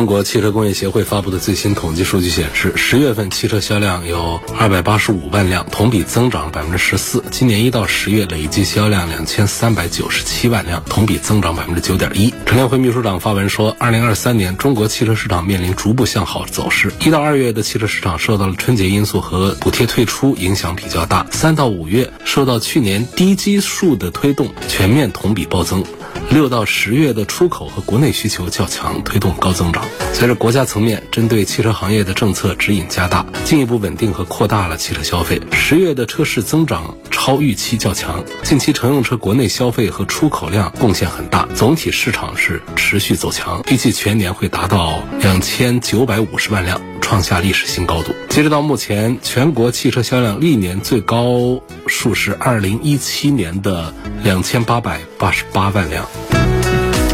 中国汽车工业协会发布的最新统计数据显示，十月份汽车销量有二百八十五万辆，同比增长百分之十四。今年一到十月累计销量两千三百九十七万辆，同比增长百分之九点一。乘联会秘书长发文说，二零二三年中国汽车市场面临逐步向好走势。一到二月的汽车市场受到了春节因素和补贴退出影响比较大，三到五月受到去年低基数的推动，全面同比暴增。六到十月的出口和国内需求较强，推动高增长。随着国家层面针对汽车行业的政策指引加大，进一步稳定和扩大了汽车消费。十月的车市增长超预期较强，近期乘用车国内消费和出口量贡献很大，总体市场是持续走强，预计全年会达到两千九百五十万辆，创下历史新高度。截止到目前，全国汽车销量历年最高数是二零一七年的两千八百八十八万辆。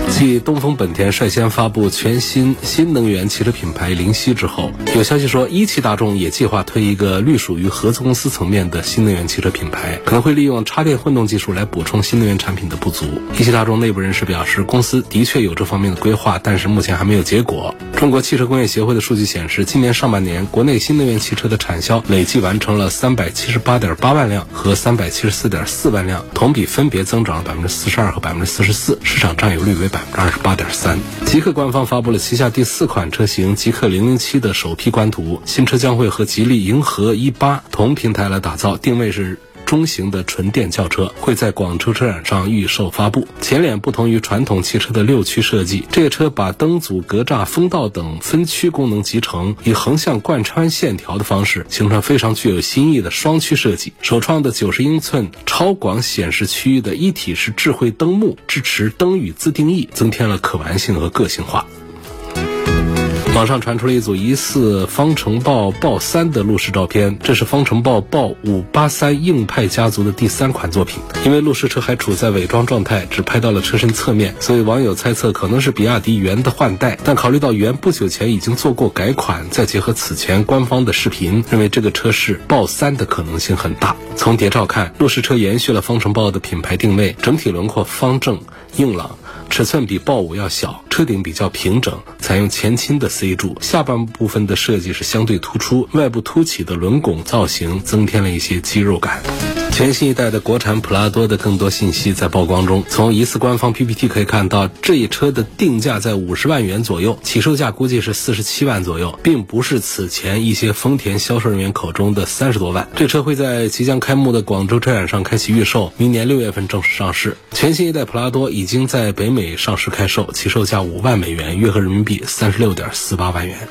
继东风本田率先发布全新新能源汽车品牌灵犀之后，有消息说一汽大众也计划推一个隶属于合资公司层面的新能源汽车品牌，可能会利用插电混动技术来补充新能源产品的不足。一汽大众内部人士表示，公司的确有这方面的规划，但是目前还没有结果。中国汽车工业协会的数据显示，今年上半年国内新能源汽车的产销累计完成了三百七十八点八万辆和三百七十四点四万辆，同比分别增长了百分之四十二和百分之四十四，市场占有率为百分之。二十八点三，极客官方发布了旗下第四款车型极客零零七的首批官图，新车将会和吉利银河 E 八同平台来打造，定位是。中型的纯电轿车会在广州车展上预售发布。前脸不同于传统汽车的六驱设计，这个车把灯组、格栅、风道等分区功能集成，以横向贯穿线条的方式，形成非常具有新意的双驱设计。首创的九十英寸超广显示区域的一体式智慧灯幕，支持灯语自定义，增添了可玩性和个性化。网上传出了一组疑似方程豹豹三的路试照片，这是方程豹豹五八三硬派家族的第三款作品。因为路试车还处在伪装状态，只拍到了车身侧面，所以网友猜测可能是比亚迪元的换代。但考虑到元不久前已经做过改款，再结合此前官方的视频，认为这个车是豹三的可能性很大。从谍照看，路试车延续了方程豹的品牌定位，整体轮廓方正硬朗。尺寸比豹五要小，车顶比较平整，采用前倾的 C 柱，下半部分的设计是相对突出，外部凸起的轮拱造型增添了一些肌肉感。全新一代的国产普拉多的更多信息在曝光中，从疑似官方 PPT 可以看到，这一车的定价在五十万元左右，起售价估计是四十七万左右，并不是此前一些丰田销售人员口中的三十多万。这车会在即将开幕的广州车展上开启预售，明年六月份正式上市。全新一代普拉多已经在北美上市开售，起售价五万美元，约合人民币三十六点四八万元。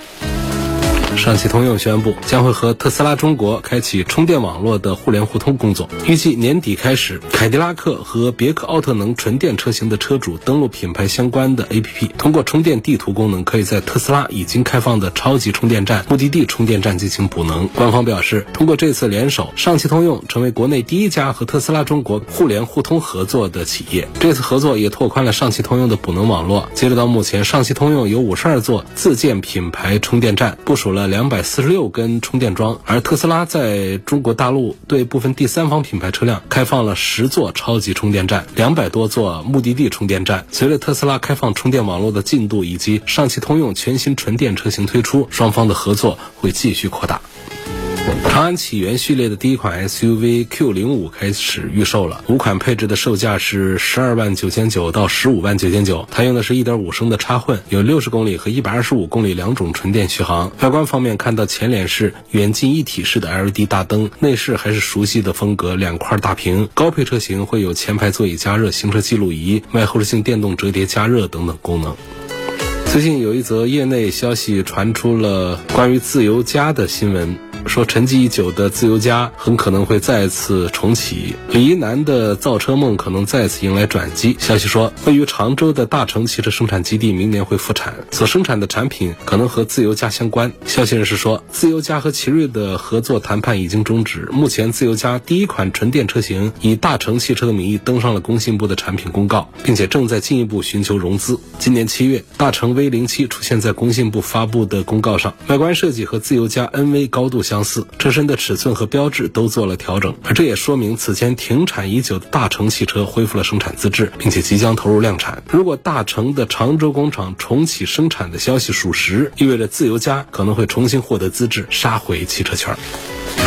上汽通用宣布，将会和特斯拉中国开启充电网络的互联互通工作。预计年底开始，凯迪拉克和别克奥特能纯电车型的车主登录品牌相关的 APP，通过充电地图功能，可以在特斯拉已经开放的超级充电站、目的地充电站进行补能。官方表示，通过这次联手，上汽通用成为国内第一家和特斯拉中国互联互通合作的企业。这次合作也拓宽了上汽通用的补能网络。截止到目前，上汽通用有五十二座自建品牌充电站，部署了。两百四十六根充电桩，而特斯拉在中国大陆对部分第三方品牌车辆开放了十座超级充电站，两百多座目的地充电站。随着特斯拉开放充电网络的进度以及上汽通用全新纯电车型推出，双方的合作会继续扩大。长安启源系列的第一款 SUV Q 零五开始预售了，五款配置的售价是十二万九千九到十五万九千九。它用的是一点五升的插混，有六十公里和一百二十五公里两种纯电续航。外观方面，看到前脸是远近一体式的 LED 大灯，内饰还是熟悉的风格，两块大屏。高配车型会有前排座椅加热、行车记录仪、外后视镜电动折叠加热等等功能。最近有一则业内消息传出了关于自由家的新闻。说沉寂已久的自由家很可能会再次重启，李一男的造车梦可能再次迎来转机。消息说，位于常州的大成汽车生产基地明年会复产，所生产的产品可能和自由家相关。消息人士说，自由家和奇瑞的合作谈判已经终止，目前自由家第一款纯电车型以大成汽车的名义登上了工信部的产品公告，并且正在进一步寻求融资。今年七月，大成 V 零七出现在工信部发布的公告上，外观设计和自由家 NV 高度相相似，车身的尺寸和标志都做了调整，而这也说明此前停产已久的大成汽车恢复了生产资质，并且即将投入量产。如果大成的常州工厂重启生产的消息属实，意味着自由家可能会重新获得资质，杀回汽车圈。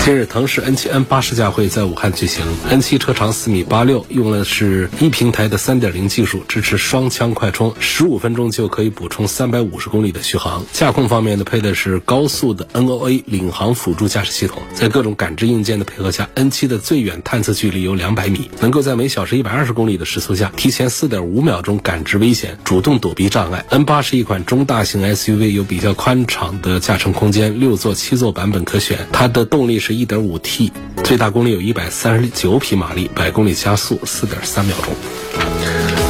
近日，腾势 N7 N8 试驾会在武汉举行。N7 车长四米八六，用的是一平台的3.0技术，支持双枪快充，十五分钟就可以补充三百五十公里的续航。驾控方面呢，配的是高速的 NOA 领航辅助驾驶系统，在各种感知硬件的配合下，N7 的最远探测距离有两百米，能够在每小时一百二十公里的时速下，提前四点五秒钟感知危险，主动躲避障碍。N8 是一款中大型 SUV，有比较宽敞的驾乘空间，六座、七座版本可选。它的动力是。一点五 T，最大功率有一百三十九匹马力，百公里加速四点三秒钟。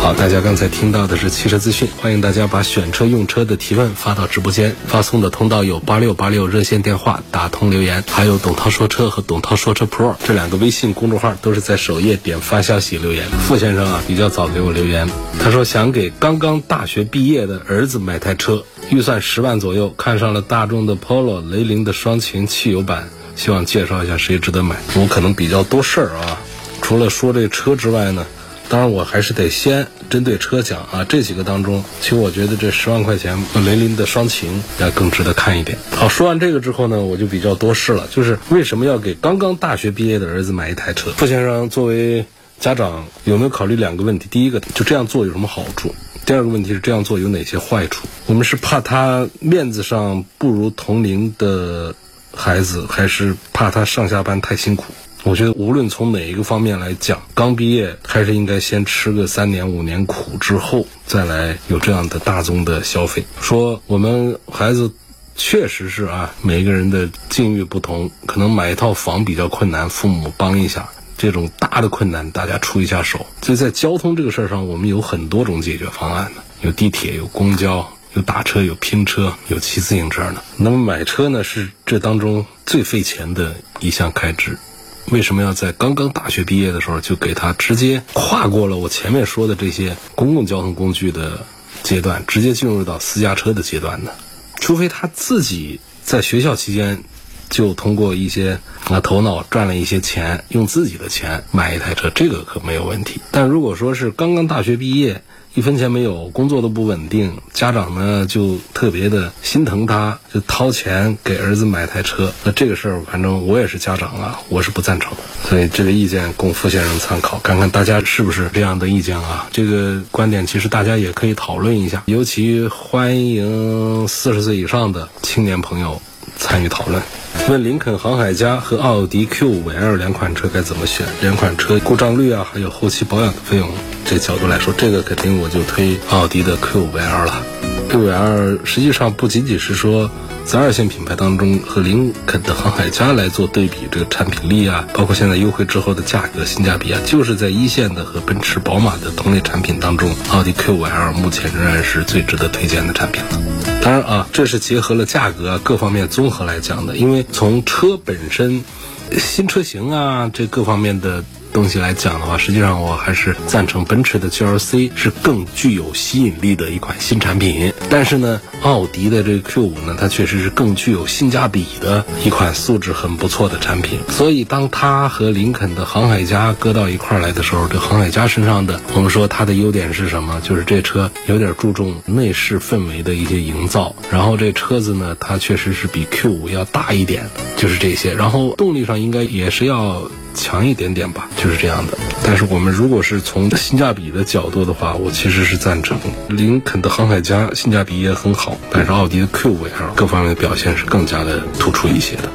好，大家刚才听到的是汽车资讯，欢迎大家把选车用车的提问发到直播间，发送的通道有八六八六热线电话打通留言，还有董涛说车和董涛说车 Pro 这两个微信公众号都是在首页点发消息留言。傅先生啊，比较早给我留言，他说想给刚刚大学毕业的儿子买台车，预算十万左右，看上了大众的 Polo、雷凌的双擎汽油版。希望介绍一下谁值得买。我可能比较多事儿啊，除了说这车之外呢，当然我还是得先针对车讲啊。这几个当中，其实我觉得这十万块钱雷凌的双擎要更值得看一点。好，说完这个之后呢，我就比较多事了，就是为什么要给刚刚大学毕业的儿子买一台车？傅先生作为家长，有没有考虑两个问题？第一个，就这样做有什么好处？第二个问题是这样做有哪些坏处？我们是怕他面子上不如同龄的。孩子还是怕他上下班太辛苦。我觉得无论从哪一个方面来讲，刚毕业还是应该先吃个三年五年苦之后，再来有这样的大宗的消费。说我们孩子确实是啊，每个人的境遇不同，可能买一套房比较困难，父母帮一下，这种大的困难大家出一下手。所以在交通这个事儿上，我们有很多种解决方案的，有地铁，有公交。有打车，有拼车，有骑自行车的。那么买车呢，是这当中最费钱的一项开支。为什么要在刚刚大学毕业的时候就给他直接跨过了我前面说的这些公共交通工具的阶段，直接进入到私家车的阶段呢？除非他自己在学校期间就通过一些啊头脑赚了一些钱，用自己的钱买一台车，这个可没有问题。但如果说是刚刚大学毕业，一分钱没有，工作都不稳定，家长呢就特别的心疼他，就掏钱给儿子买台车。那这个事儿，反正我也是家长了，我是不赞成。所以这个意见供傅先生参考，看看大家是不是这样的意见啊？这个观点其实大家也可以讨论一下，尤其欢迎四十岁以上的青年朋友参与讨论。问林肯航海家和奥迪 Q 五 L 两款车该怎么选？两款车故障率啊，还有后期保养的费用，这角度来说，这个肯定我就推奥迪的 Q 五 L 了。Q 五 L 实际上不仅仅是说。在二线品牌当中，和林肯的航海家来做对比，这个产品力啊，包括现在优惠之后的价格性价比啊，就是在一线的和奔驰、宝马的同类产品当中，奥迪 Q5L 目前仍然是最值得推荐的产品了。当然啊，这是结合了价格啊各方面综合来讲的，因为从车本身、新车型啊这各方面的。东西来讲的话，实际上我还是赞成奔驰的 GLC 是更具有吸引力的一款新产品。但是呢，奥迪的这个 Q5 呢，它确实是更具有性价比的一款素质很不错的产品。所以，当它和林肯的航海家搁到一块儿来的时候，这航海家身上的，我们说它的优点是什么？就是这车有点注重内饰氛围的一些营造。然后这车子呢，它确实是比 Q5 要大一点，就是这些。然后动力上应该也是要。强一点点吧，就是这样的。但是我们如果是从性价比的角度的话，我其实是赞成林肯的航海家，性价比也很好。但是奥迪的 Q5L 各方面的表现是更加的突出一些的。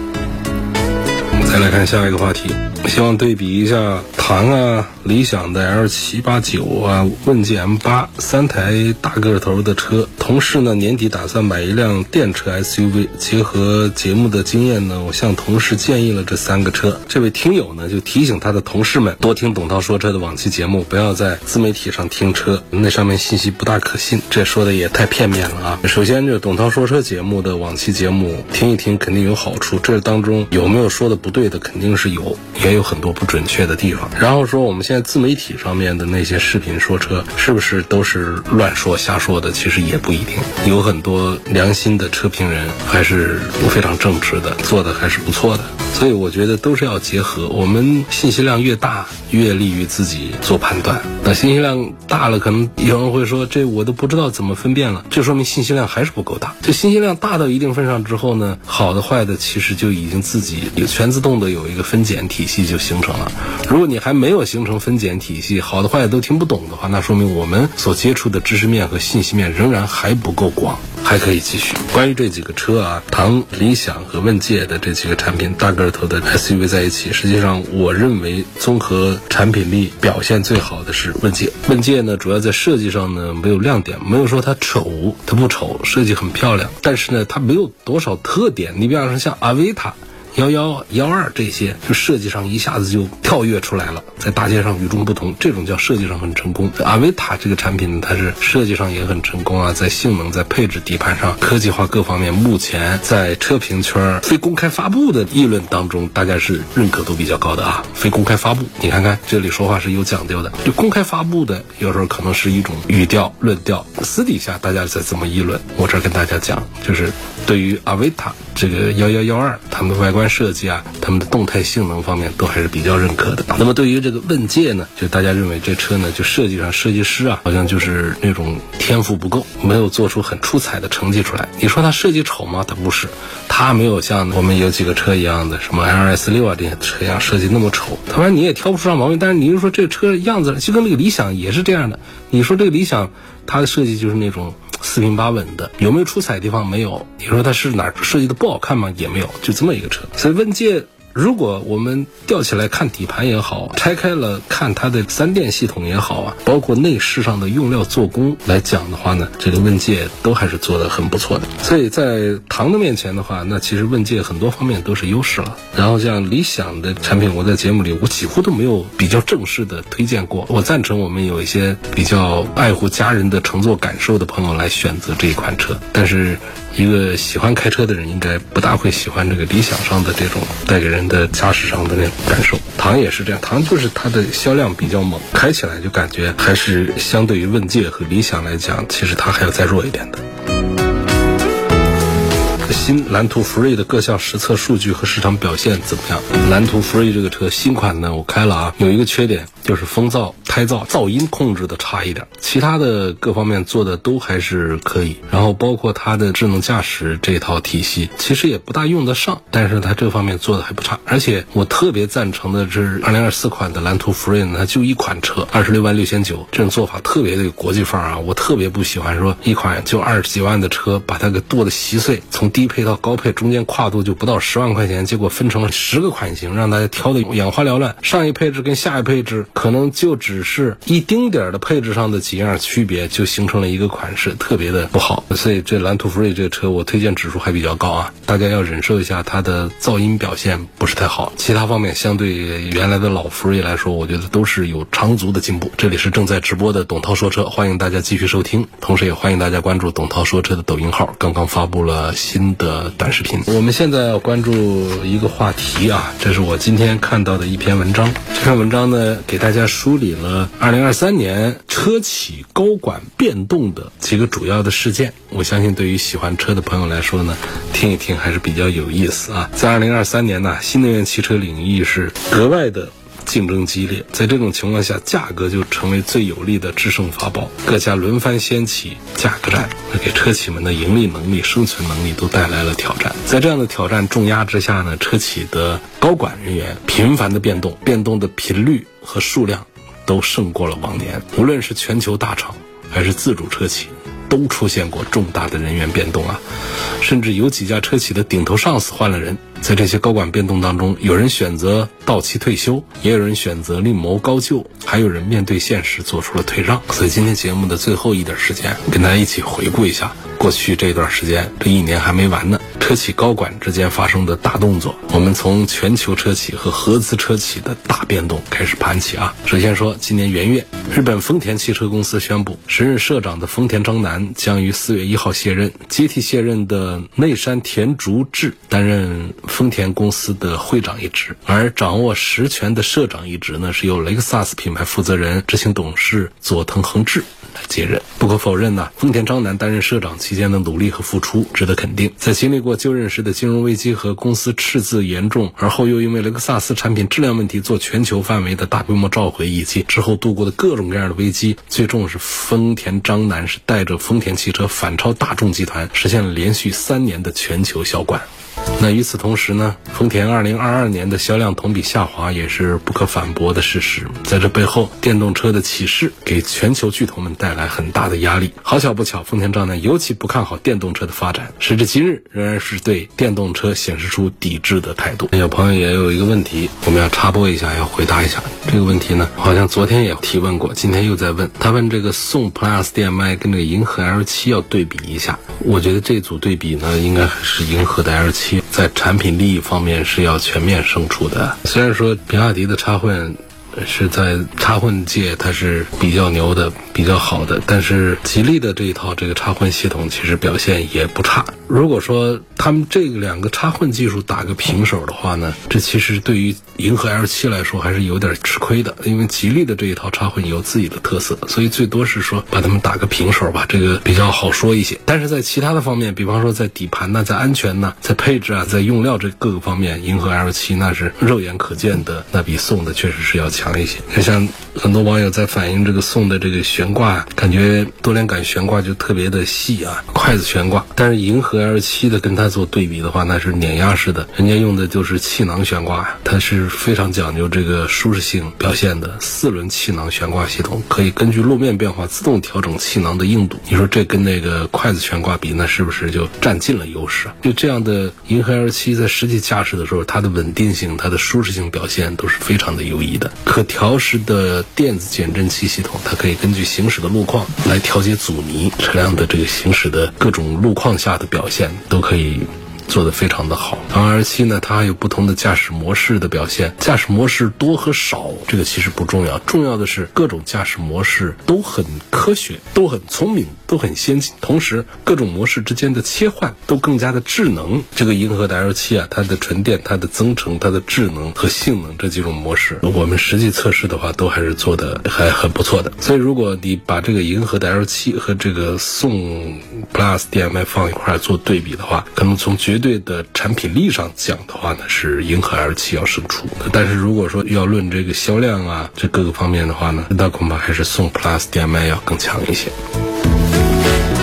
我们再来看下一个话题。希望对比一下唐啊、理想的 L 七八九啊、问界 M 八三台大个头的车。同事呢年底打算买一辆电车 SUV，结合节目的经验呢，我向同事建议了这三个车。这位听友呢就提醒他的同事们多听董涛说车的往期节目，不要在自媒体上听车，那上面信息不大可信。这说的也太片面了啊！首先，这董涛说车节目的往期节目听一听肯定有好处，这当中有没有说的不对的，肯定是有，有很多不准确的地方。然后说我们现在自媒体上面的那些视频说车，是不是都是乱说瞎说的？其实也不一定，有很多良心的车评人还是非常正直的，做的还是不错的。所以我觉得都是要结合。我们信息量越大，越利于自己做判断。那信息量大了，可能有人会说，这我都不知道怎么分辨了。这说明信息量还是不够大。这信息量大到一定份上之后呢，好的坏的其实就已经自己有全自动的有一个分拣体系就形成了。如果你还没有形成分拣体系，好的坏的都听不懂的话，那说明我们所接触的知识面和信息面仍然还不够广。还可以继续。关于这几个车啊，唐、理想和问界的这几个产品，大个头的 SUV 在一起，实际上我认为综合产品力表现最好的是问界。问界呢，主要在设计上呢没有亮点，没有说它丑，它不丑，设计很漂亮，但是呢它没有多少特点。你比方说像阿维塔。幺幺幺二这些，就设计上一下子就跳跃出来了，在大街上与众不同，这种叫设计上很成功。阿维塔这个产品呢，它是设计上也很成功啊，在性能、在配置、底盘上、科技化各方面，目前在车评圈非公开发布的议论当中，大家是认可度比较高的啊。非公开发布，你看看这里说话是有讲究的。就公开发布的，有时候可能是一种语调、论调，私底下大家在怎么议论，我这儿跟大家讲，就是对于阿维塔这个幺幺幺二，它们的外观。设计啊，他们的动态性能方面都还是比较认可的。那么对于这个问界呢，就大家认为这车呢，就设计上设计师啊，好像就是那种天赋不够，没有做出很出彩的成绩出来。你说它设计丑吗？它不是，它没有像我们有几个车一样的，什么 L S 六啊这些车一样设计那么丑。当然你也挑不出啥毛病，但是你就说这车样子，就跟那个理想也是这样的。你说这个理想，它的设计就是那种。四平八稳的，有没有出彩的地方？没有。你说它是哪儿设计的不好看吗？也没有，就这么一个车。所以问界。如果我们吊起来看底盘也好，拆开了看它的三电系统也好啊，包括内饰上的用料做工来讲的话呢，这个问界都还是做的很不错的。所以在唐的面前的话，那其实问界很多方面都是优势了。然后像理想的产品，我在节目里我几乎都没有比较正式的推荐过。我赞成我们有一些比较爱护家人的乘坐感受的朋友来选择这一款车，但是。一个喜欢开车的人，应该不大会喜欢这个理想上的这种带给人的驾驶上的那种感受。唐也是这样，唐就是它的销量比较猛，开起来就感觉还是相对于问界和理想来讲，其实它还要再弱一点的。新蓝图 free 的各项实测数据和市场表现怎么样？蓝图 free 这个车新款呢，我开了啊，有一个缺点就是风噪、胎噪、噪音控制的差一点，其他的各方面做的都还是可以。然后包括它的智能驾驶这套体系，其实也不大用得上，但是它这方面做的还不差。而且我特别赞成的是二零二四款的蓝图福瑞呢，它就一款车，二十六万六千九，这种做法特别的有国际范儿啊，我特别不喜欢说一款就二十几万的车把它给剁得稀碎，从低。低配到高配中间跨度就不到十万块钱，结果分成了十个款型，让大家挑的眼花缭乱。上一配置跟下一配置可能就只是一丁点儿的配置上的几样区别，就形成了一个款式，特别的不好。所以这蓝图福瑞这个车，我推荐指数还比较高啊，大家要忍受一下它的噪音表现不是太好。其他方面相对原来的老福瑞来说，我觉得都是有长足的进步。这里是正在直播的董涛说车，欢迎大家继续收听，同时也欢迎大家关注董涛说车的抖音号，刚刚发布了新。的短视频，我们现在要关注一个话题啊，这是我今天看到的一篇文章。这篇文章呢，给大家梳理了二零二三年车企高管变动的几个主要的事件。我相信对于喜欢车的朋友来说呢，听一听还是比较有意思啊。在二零二三年呢，新能源汽车领域是格外的。竞争激烈，在这种情况下，价格就成为最有力的制胜法宝。各家轮番掀起价格战，给车企们的盈利能力、生存能力都带来了挑战。在这样的挑战重压之下呢，车企的高管人员频繁的变动，变动的频率和数量都胜过了往年。无论是全球大厂还是自主车企，都出现过重大的人员变动啊，甚至有几家车企的顶头上司换了人。在这些高管变动当中，有人选择到期退休，也有人选择另谋高就，还有人面对现实做出了退让。所以今天节目的最后一点时间，跟大家一起回顾一下过去这段时间，这一年还没完呢。车企高管之间发生的大动作，我们从全球车企和合资车企的大变动开始盘起啊。首先说，今年元月，日本丰田汽车公司宣布，时任社长的丰田章男将于四月一号卸任，接替卸任的内山田竹志担任丰田公司的会长一职，而掌握实权的社长一职呢，是由雷克萨斯品牌负责人、执行董事佐藤恒志。来接任。不可否认呢，丰田章男担任社长期间的努力和付出值得肯定。在经历过就任时的金融危机和公司赤字严重，而后又因为雷克萨斯产品质量问题做全球范围的大规模召回，以及之后度过的各种各样的危机，最终是丰田章男是带着丰田汽车反超大众集团，实现了连续三年的全球销冠。那与此同时呢，丰田2022年的销量同比下滑也是不可反驳的事实。在这背后，电动车的起势给全球巨头们带来很大的压力。好巧不巧，丰田章男尤其不看好电动车的发展，时至今日仍然是对电动车显示出抵制的态度。有朋友也有一个问题，我们要插播一下，要回答一下这个问题呢，好像昨天也提问过，今天又在问。他问这个宋 Plus DM-i 跟这个银河 L7 要对比一下，我觉得这组对比呢，应该还是银河的 L7。在产品利益方面是要全面胜出的。虽然说比亚迪的插混是在插混界它是比较牛的、比较好的，但是吉利的这一套这个插混系统其实表现也不差。如果说他们这两个插混技术打个平手的话呢，这其实对于银河 L7 来说还是有点吃亏的，因为吉利的这一套插混有自己的特色，所以最多是说把他们打个平手吧，这个比较好说一些。但是在其他的方面，比方说在底盘呢，在安全呢，在配置啊，在用料这各个方面，银河 L7 那是肉眼可见的，那比宋的确实是要强强一些。就像很多网友在反映这个宋的这个悬挂，感觉多连杆悬挂就特别的细啊，筷子悬挂，但是银河。L 七的跟它做对比的话，那是碾压式的，人家用的就是气囊悬挂呀，它是非常讲究这个舒适性表现的四轮气囊悬挂系统，可以根据路面变化自动调整气囊的硬度。你说这跟那个筷子悬挂比，那是不是就占尽了优势？就这样的银河 L 七在实际驾驶的时候，它的稳定性、它的舒适性表现都是非常的优异的。可调式的电子减震器系统，它可以根据行驶的路况来调节阻尼，车辆的这个行驶的各种路况下的表现。都可以。做得非常的好。R7 呢，它还有不同的驾驶模式的表现。驾驶模式多和少，这个其实不重要，重要的是各种驾驶模式都很科学，都很聪明，都很先进。同时，各种模式之间的切换都更加的智能。这个银河的 L7 啊，它的纯电、它的增程、它的智能和性能这几种模式，我们实际测试的话，都还是做的还很不错的。所以，如果你把这个银河的 L7 和这个宋 Plus DM-i 放一块做对比的话，可能从绝对的产品力意义上讲的话呢，是银河 L7 要胜出。但是如果说要论这个销量啊，这各个方面的话呢，那恐怕还是宋 Plus DM-i 要更强一些。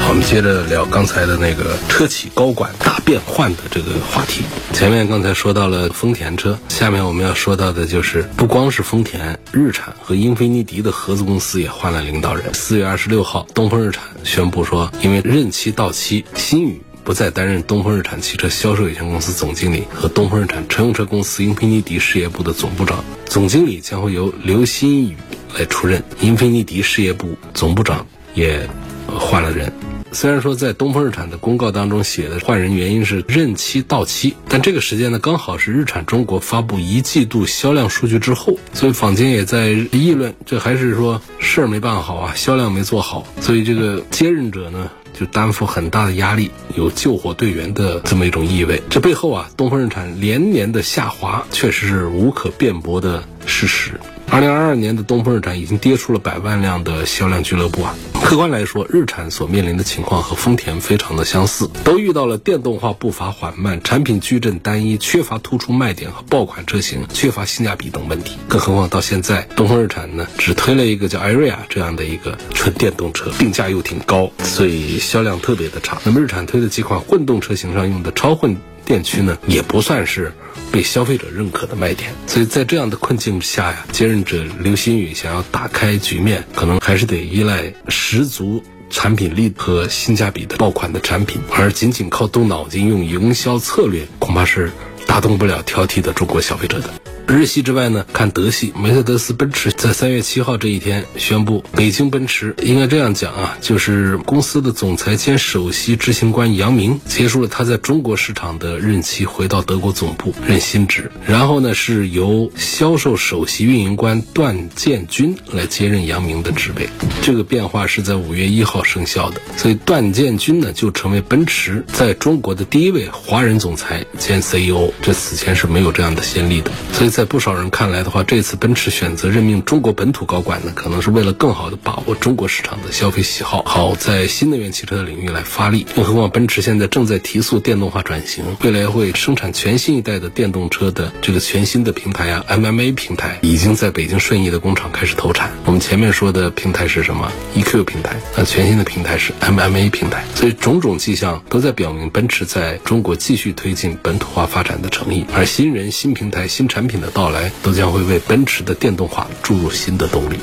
好，我们接着聊刚才的那个车企高管大变换的这个话题。前面刚才说到了丰田车，下面我们要说到的就是不光是丰田，日产和英菲尼迪的合资公司也换了领导人。四月二十六号，东风日产宣布说，因为任期到期，新宇。不再担任东风日产汽车销售有限公司总经理和东风日产乘用车公司英菲尼迪事业部的总部长，总经理将会由刘新宇来出任。英菲尼迪事业部总部长也换了人。虽然说在东风日产的公告当中写的换人原因是任期到期，但这个时间呢刚好是日产中国发布一季度销量数据之后，所以坊间也在议论，这还是说事儿没办好啊，销量没做好，所以这个接任者呢。就担负很大的压力，有救火队员的这么一种意味。这背后啊，东风日产连年的下滑，确实是无可辩驳的事实。二零二二年的东风日产已经跌出了百万辆的销量俱乐部啊。客观来说，日产所面临的情况和丰田非常的相似，都遇到了电动化步伐缓慢、产品矩阵单一、缺乏突出卖点和爆款车型、缺乏性价比等问题。更何况到现在，东风日产呢只推了一个叫艾瑞亚这样的一个纯电动车，定价又挺高，所以销量特别的差。那么日产推的几款混动车型上用的超混电驱呢，也不算是。被消费者认可的卖点，所以在这样的困境下呀，接任者刘新宇想要打开局面，可能还是得依赖十足产品力和性价比的爆款的产品，而仅仅靠动脑筋用营销策略，恐怕是。打动不了挑剔的中国消费者的。日系之外呢，看德系，梅赛德斯奔驰在三月七号这一天宣布，北京奔驰应该这样讲啊，就是公司的总裁兼首席执行官杨明结束了他在中国市场的任期，回到德国总部任新职。然后呢，是由销售首席运营官段建军来接任杨明的职位。这个变化是在五月一号生效的，所以段建军呢就成为奔驰在中国的第一位华人总裁兼 CEO，这此前是没有这样的先例的。所以在在不少人看来的话，这次奔驰选择任命中国本土高管呢，可能是为了更好的把握中国市场的消费喜好，好在新能源汽车的领域来发力。更何况奔驰现在正在提速电动化转型，未来会生产全新一代的电动车的这个全新的平台啊，MMA 平台已经在北京顺义的工厂开始投产。我们前面说的平台是什么？EQ 平台，那全新的平台是 MMA 平台。所以种种迹象都在表明奔驰在中国继续推进本土化发展的诚意，而新人、新平台、新产品的。到来都将会为奔驰的电动化注入新的动力。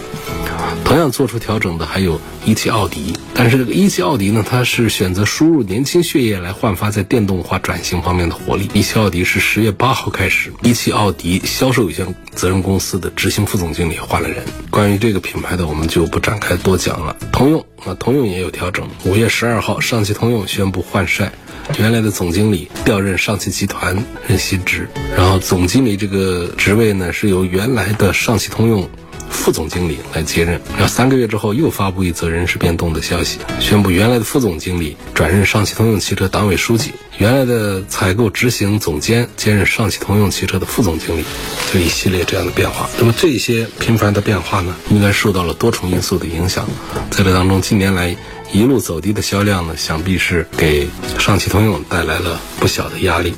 同样做出调整的还有一汽奥迪，但是这个一汽奥迪呢，它是选择输入年轻血液来焕发在电动化转型方面的活力。一汽奥迪是十月八号开始，一汽奥迪销售有限责任公司的执行副总经理换了人。关于这个品牌的，我们就不展开多讲了。通用啊，通用也有调整。五月十二号，上汽通用宣布换帅。原来的总经理调任上汽集团任新职，然后总经理这个职位呢是由原来的上汽通用副总经理来接任。然后三个月之后又发布一则人事变动的消息，宣布原来的副总经理转任上汽通用汽车党委书记，原来的采购执行总监兼任上汽通用汽车的副总经理，就一系列这样的变化。那么这些频繁的变化呢，应该受到了多重因素的影响。在这当中，近年来。一路走低的销量呢，想必是给上汽通用带来了不小的压力。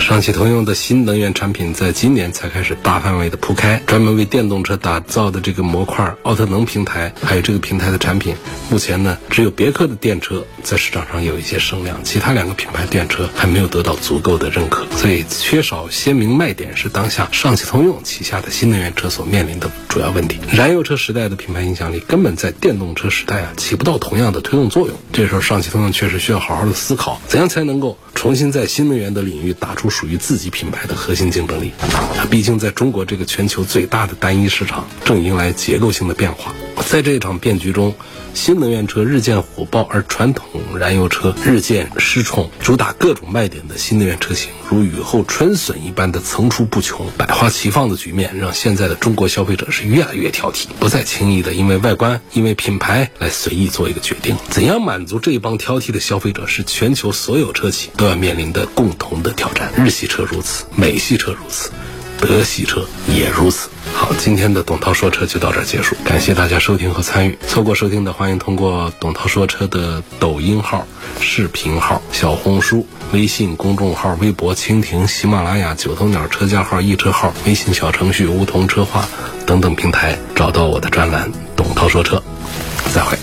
上汽通用的新能源产品在今年才开始大范围的铺开，专门为电动车打造的这个模块奥特能平台，还有这个平台的产品，目前呢只有别克的电车在市场上有一些声量，其他两个品牌电车还没有得到足够的认可，所以缺少鲜明卖点是当下上汽通用旗下的新能源车所面临的主要问题。燃油车时代的品牌影响力根本在电动车时代啊起不到同样的推动作用，这时候上汽通用确实需要好好的思考，怎样才能够重新在新能源的领域打出。属于自己品牌的核心竞争力，毕竟在中国这个全球最大的单一市场，正迎来结构性的变化。在这一场变局中，新能源车日渐火爆，而传统燃油车日渐失宠。主打各种卖点的新能源车型，如雨后春笋一般的层出不穷，百花齐放的局面，让现在的中国消费者是越来越挑剔，不再轻易的因为外观、因为品牌来随意做一个决定。怎样满足这一帮挑剔的消费者，是全球所有车企都要面临的共同的挑战。日系车如此，美系车如此。德系车也如此。好，今天的董涛说车就到这儿结束，感谢大家收听和参与。错过收听的，欢迎通过董涛说车的抖音号、视频号、小红书、微信公众号、微博、蜻蜓、喜马拉雅、九头鸟车架号、易车号、微信小程序梧桐车话等等平台找到我的专栏《董涛说车》。再会。